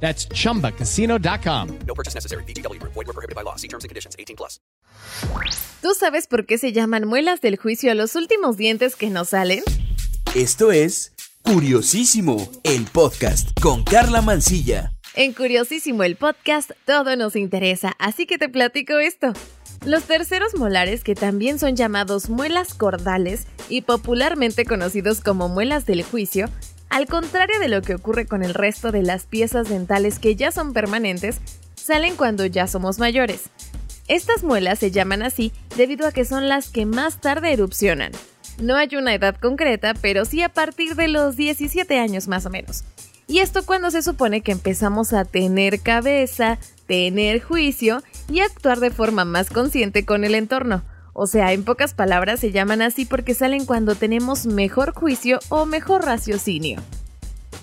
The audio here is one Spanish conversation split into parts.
That's chumbacasino.com. No purchase necessary. BGW. Void were prohibited by law. See terms and conditions. 18 plus. ¿Tú sabes por qué se llaman muelas del juicio a los últimos dientes que nos salen? Esto es Curiosísimo, el podcast con Carla Mancilla. En Curiosísimo el podcast todo nos interesa, así que te platico esto. Los terceros molares, que también son llamados muelas cordales y popularmente conocidos como muelas del juicio, al contrario de lo que ocurre con el resto de las piezas dentales que ya son permanentes, salen cuando ya somos mayores. Estas muelas se llaman así debido a que son las que más tarde erupcionan. No hay una edad concreta, pero sí a partir de los 17 años más o menos. Y esto cuando se supone que empezamos a tener cabeza, tener juicio y actuar de forma más consciente con el entorno. O sea, en pocas palabras se llaman así porque salen cuando tenemos mejor juicio o mejor raciocinio.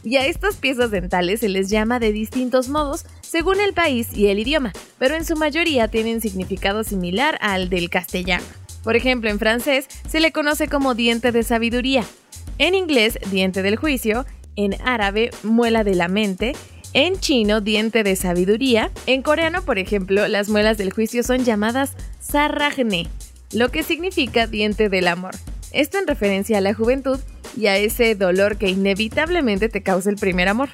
Y a estas piezas dentales se les llama de distintos modos según el país y el idioma, pero en su mayoría tienen significado similar al del castellano. Por ejemplo, en francés se le conoce como diente de sabiduría, en inglés diente del juicio, en árabe muela de la mente, en chino diente de sabiduría, en coreano, por ejemplo, las muelas del juicio son llamadas sarragne, lo que significa diente del amor. Esto en referencia a la juventud y a ese dolor que inevitablemente te causa el primer amor.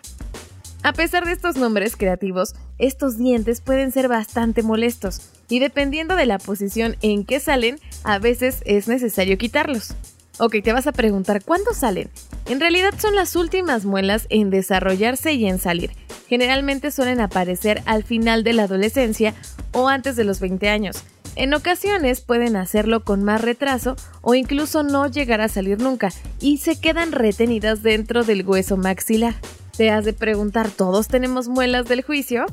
A pesar de estos nombres creativos, estos dientes pueden ser bastante molestos y dependiendo de la posición en que salen, a veces es necesario quitarlos. Ok, te vas a preguntar, ¿cuándo salen? En realidad son las últimas muelas en desarrollarse y en salir. Generalmente suelen aparecer al final de la adolescencia o antes de los 20 años. En ocasiones pueden hacerlo con más retraso o incluso no llegar a salir nunca y se quedan retenidas dentro del hueso maxilar. Te has de preguntar, ¿todos tenemos muelas del juicio?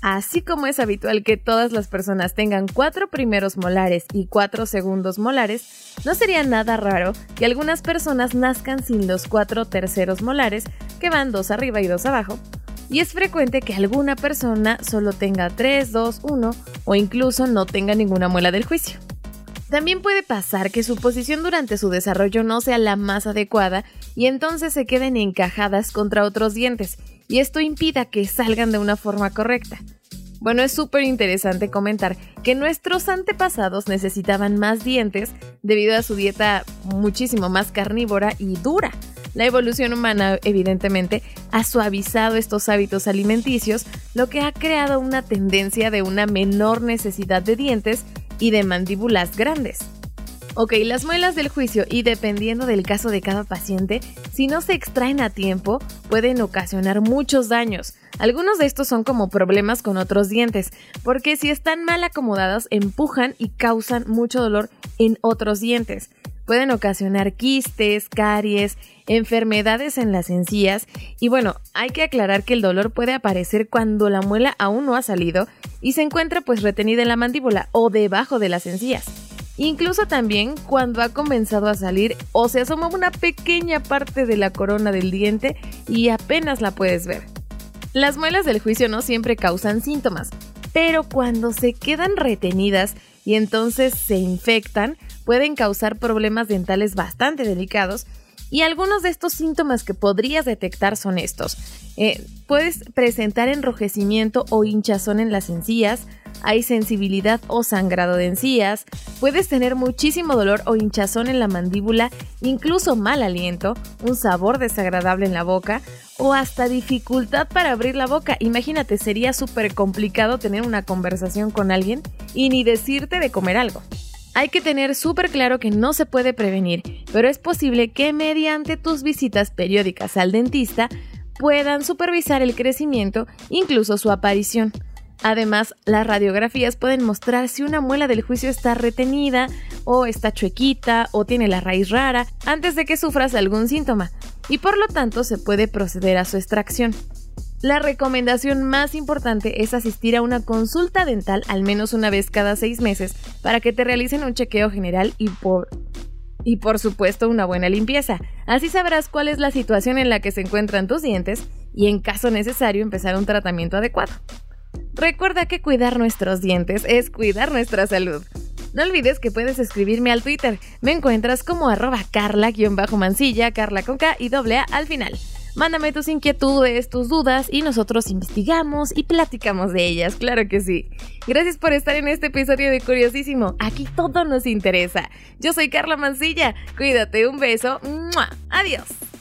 Así como es habitual que todas las personas tengan cuatro primeros molares y cuatro segundos molares, no sería nada raro que algunas personas nazcan sin los cuatro terceros molares, que van dos arriba y dos abajo, y es frecuente que alguna persona solo tenga 3, 2, 1 o incluso no tenga ninguna muela del juicio. También puede pasar que su posición durante su desarrollo no sea la más adecuada y entonces se queden encajadas contra otros dientes y esto impida que salgan de una forma correcta. Bueno, es súper interesante comentar que nuestros antepasados necesitaban más dientes debido a su dieta muchísimo más carnívora y dura. La evolución humana, evidentemente, ha suavizado estos hábitos alimenticios, lo que ha creado una tendencia de una menor necesidad de dientes y de mandíbulas grandes. Ok, las muelas del juicio y dependiendo del caso de cada paciente, si no se extraen a tiempo, pueden ocasionar muchos daños. Algunos de estos son como problemas con otros dientes, porque si están mal acomodadas empujan y causan mucho dolor en otros dientes. Pueden ocasionar quistes, caries, enfermedades en las encías y bueno, hay que aclarar que el dolor puede aparecer cuando la muela aún no ha salido y se encuentra pues retenida en la mandíbula o debajo de las encías. Incluso también cuando ha comenzado a salir o se asoma una pequeña parte de la corona del diente y apenas la puedes ver. Las muelas del juicio no siempre causan síntomas, pero cuando se quedan retenidas y entonces se infectan, pueden causar problemas dentales bastante delicados y algunos de estos síntomas que podrías detectar son estos. Eh, puedes presentar enrojecimiento o hinchazón en las encías, hay sensibilidad o sangrado de encías, puedes tener muchísimo dolor o hinchazón en la mandíbula, incluso mal aliento, un sabor desagradable en la boca o hasta dificultad para abrir la boca. Imagínate, sería súper complicado tener una conversación con alguien y ni decirte de comer algo. Hay que tener súper claro que no se puede prevenir, pero es posible que mediante tus visitas periódicas al dentista puedan supervisar el crecimiento, incluso su aparición. Además, las radiografías pueden mostrar si una muela del juicio está retenida o está chuequita o tiene la raíz rara antes de que sufras algún síntoma y por lo tanto se puede proceder a su extracción. La recomendación más importante es asistir a una consulta dental al menos una vez cada seis meses para que te realicen un chequeo general y por y por supuesto una buena limpieza. Así sabrás cuál es la situación en la que se encuentran tus dientes y en caso necesario empezar un tratamiento adecuado. Recuerda que cuidar nuestros dientes es cuidar nuestra salud. No olvides que puedes escribirme al Twitter. Me encuentras como arroba carla-mancilla, carla con K y doble A al final. Mándame tus inquietudes, tus dudas y nosotros investigamos y platicamos de ellas, claro que sí. Gracias por estar en este episodio de Curiosísimo. Aquí todo nos interesa. Yo soy Carla Mancilla. Cuídate, un beso. Adiós.